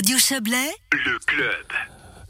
Radio Chablais, le club.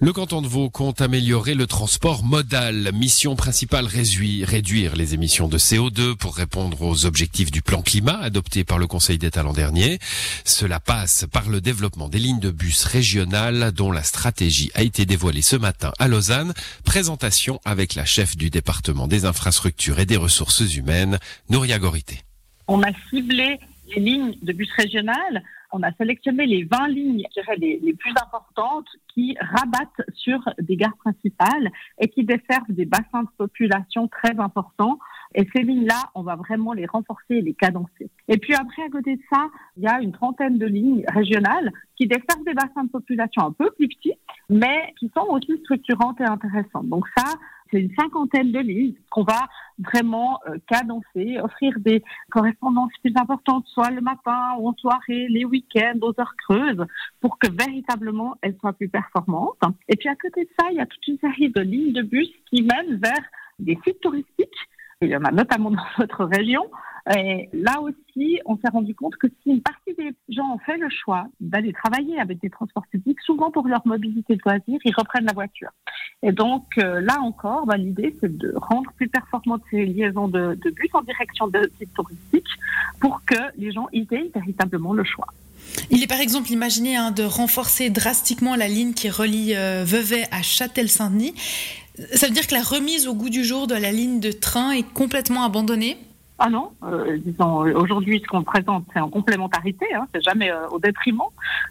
Le canton de Vaud compte améliorer le transport modal. Mission principale réduire les émissions de CO2 pour répondre aux objectifs du plan climat adopté par le Conseil d'État l'an dernier. Cela passe par le développement des lignes de bus régionales dont la stratégie a été dévoilée ce matin à Lausanne. Présentation avec la chef du département des infrastructures et des ressources humaines, Nouria Gorité. On a ciblé les lignes de bus régionales on a sélectionné les 20 lignes les, les, plus importantes qui rabattent sur des gares principales et qui desservent des bassins de population très importants. Et ces lignes-là, on va vraiment les renforcer et les cadencer. Et puis après, à côté de ça, il y a une trentaine de lignes régionales qui desservent des bassins de population un peu plus petits, mais qui sont aussi structurantes et intéressantes. Donc ça, c'est une cinquantaine de lignes qu'on va vraiment euh, cadencer, offrir des correspondances plus importantes, soit le matin ou en soirée, les week-ends, aux heures creuses, pour que véritablement elles soient plus performantes. Et puis à côté de ça, il y a toute une série de lignes de bus qui mènent vers des sites touristiques. Il y en a notamment dans votre région, et là aussi, on s'est rendu compte que si une partie des gens ont fait le choix d'aller travailler avec des transports publics, souvent pour leur mobilité de loisirs, ils reprennent la voiture. Et donc euh, là encore, bah, l'idée c'est de rendre plus performantes ces liaisons de, bus en direction de sites touristiques pour que les gens aient véritablement le choix. Il est par exemple imaginé hein, de renforcer drastiquement la ligne qui relie euh, Vevey à Châtel-Saint-Denis. Ça veut dire que la remise au goût du jour de la ligne de train est complètement abandonnée? Ah non, euh, disons, aujourd'hui, ce qu'on présente, c'est en complémentarité, hein, c'est jamais euh, au détriment.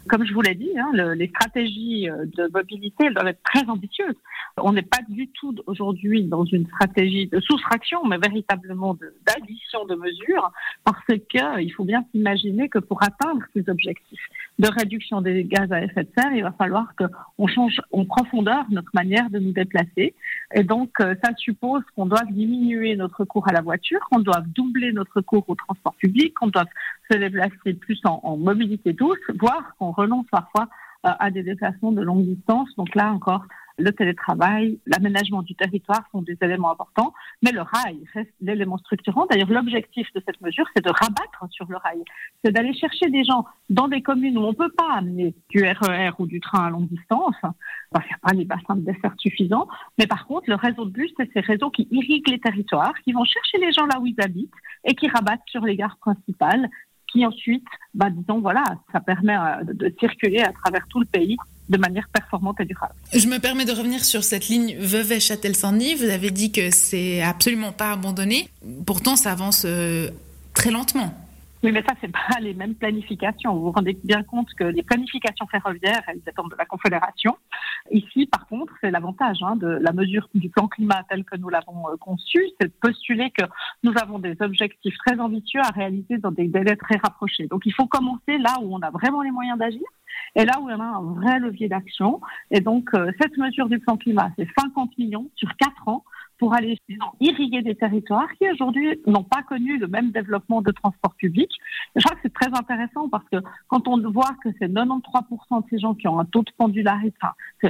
Comme je vous l'ai dit, hein, le, les stratégies euh, de mobilité elles doivent être très ambitieuses. On n'est pas du tout aujourd'hui dans une stratégie de soustraction, mais véritablement d'addition de, mesures, parce que il faut bien s'imaginer que pour atteindre ces objectifs de réduction des gaz à effet de serre, il va falloir qu'on change en profondeur notre manière de nous déplacer. Et donc, ça suppose qu'on doit diminuer notre cours à la voiture, qu'on doit doubler notre cours au transport public, qu'on doit se déplacer plus en, mobilité douce, voire qu'on renonce parfois euh, à des déplacements de longue distance. Donc là encore, le télétravail, l'aménagement du territoire sont des éléments importants, mais le rail reste l'élément structurant. D'ailleurs, l'objectif de cette mesure, c'est de rabattre sur le rail. C'est d'aller chercher des gens dans des communes où on ne peut pas amener du RER e ou du train à longue distance, qu'il n'y a pas les bassins de dessert suffisants, mais par contre, le réseau de bus, c'est ces réseaux qui irriguent les territoires, qui vont chercher les gens là où ils habitent et qui rabattent sur les gares principales qui ensuite, bah, disons, voilà, ça permet euh, de circuler à travers tout le pays de manière performante et durable. Je me permets de revenir sur cette ligne Vevey-Châtel-Saint-Denis. Vous avez dit que c'est absolument pas abandonné. Pourtant, ça avance euh, très lentement. Oui, mais ça, c'est pas les mêmes planifications. Vous vous rendez bien compte que les planifications ferroviaires, elles dépendent de la Confédération. Ici, par contre, c'est l'avantage hein, de la mesure du plan climat tel que nous l'avons euh, conçu, c'est de postuler que nous avons des objectifs très ambitieux à réaliser dans des délais très rapprochés. Donc, il faut commencer là où on a vraiment les moyens d'agir et là où en a un vrai levier d'action. Et donc, euh, cette mesure du plan climat, c'est 50 millions sur 4 ans pour aller irriguer des territoires qui aujourd'hui n'ont pas connu le même développement de transport public. je crois que c'est très intéressant parce que quand on voit que c'est 93% de ces gens qui ont un taux de pendularité,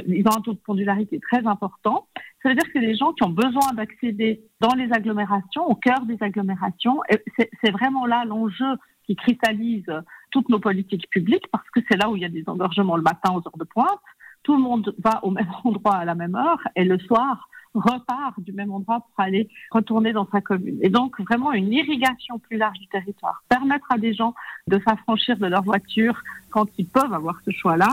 ils ont un taux de pendularité très important, ça veut dire que c'est des gens qui ont besoin d'accéder dans les agglomérations, au cœur des agglomérations. C'est vraiment là l'enjeu qui cristallise toutes nos politiques publiques parce que c'est là où il y a des engorgements le matin aux heures de pointe. Tout le monde va au même endroit à la même heure et le soir, repart du même endroit pour aller retourner dans sa commune. Et donc vraiment une irrigation plus large du territoire, permettre à des gens de s'affranchir de leur voiture quand ils peuvent avoir ce choix-là,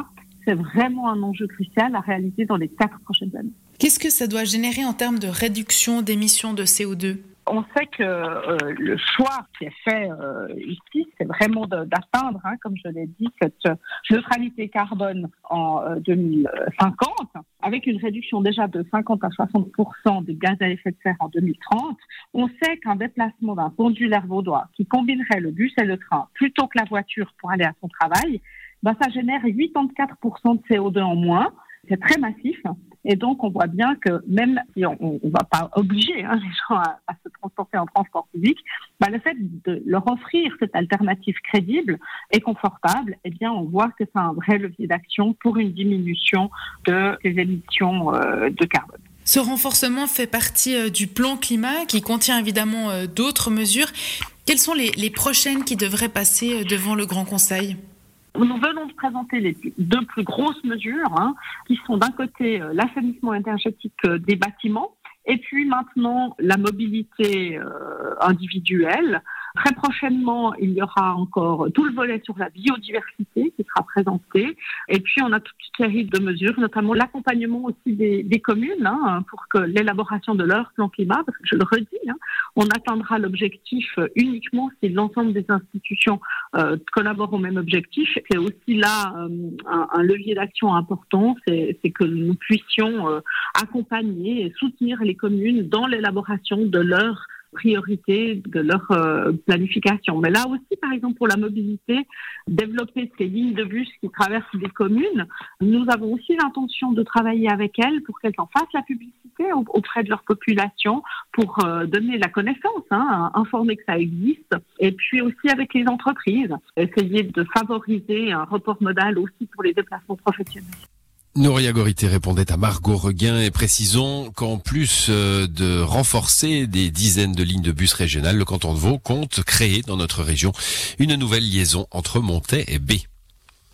c'est vraiment un enjeu crucial à réaliser dans les quatre prochaines années. Qu'est-ce que ça doit générer en termes de réduction d'émissions de CO2 on sait que euh, le choix qui est fait euh, ici, c'est vraiment d'atteindre, hein, comme je l'ai dit, cette neutralité carbone en 2050, euh, avec une réduction déjà de 50 à 60% des gaz à effet de serre en 2030. On sait qu'un déplacement d'un pendulaire vaudois qui combinerait le bus et le train plutôt que la voiture pour aller à son travail, ben, ça génère 84% de CO2 en moins. C'est très massif. Et donc, on voit bien que même si on ne va pas obliger hein, les gens à, se transporter en transport public, bah, le fait de leur offrir cette alternative crédible et confortable, eh bien, on voit que c'est un vrai levier d'action pour une diminution de ces émissions euh, de carbone. Ce renforcement fait partie euh, du plan climat qui contient évidemment euh, d'autres mesures. Quelles sont les prochaines qui devraient passer devant le Grand Conseil? Nous venons de présenter les deux plus grosses mesures, hein, qui sont d'un côté euh, l'assainissement énergétique euh, des bâtiments, et puis maintenant la mobilité euh, individuelle Très prochainement, il y aura encore tout le volet sur la biodiversité qui sera présenté. Et puis, on a toute une série de mesures, notamment l'accompagnement aussi des, communes hein, pour que l'élaboration de leur plan climat, parce que je le redis, hein, on atteindra l'objectif uniquement si l'ensemble des institutions euh, collaborent au même objectif. C'est aussi là euh, un, un, levier d'action important, c'est que nous puissions euh, accompagner et soutenir les communes dans l'élaboration de leur priorité de leur euh, planification. Mais là aussi, par exemple, pour la mobilité, développer ces lignes de bus qui traversent des communes, nous avons aussi l'intention de travailler avec elles pour qu'elles en fassent la publicité auprès de leur population, pour euh, donner la connaissance, hein, informer que ça existe, et puis aussi avec les entreprises, essayer de favoriser un report modal aussi pour les déplacements professionnels. Nouria Gorité répondait à Margot Reguin et précisons qu'en plus euh, de renforcer des dizaines de lignes de bus régionales, le canton de Vaud compte créer dans notre région une nouvelle liaison entre Montaix et B.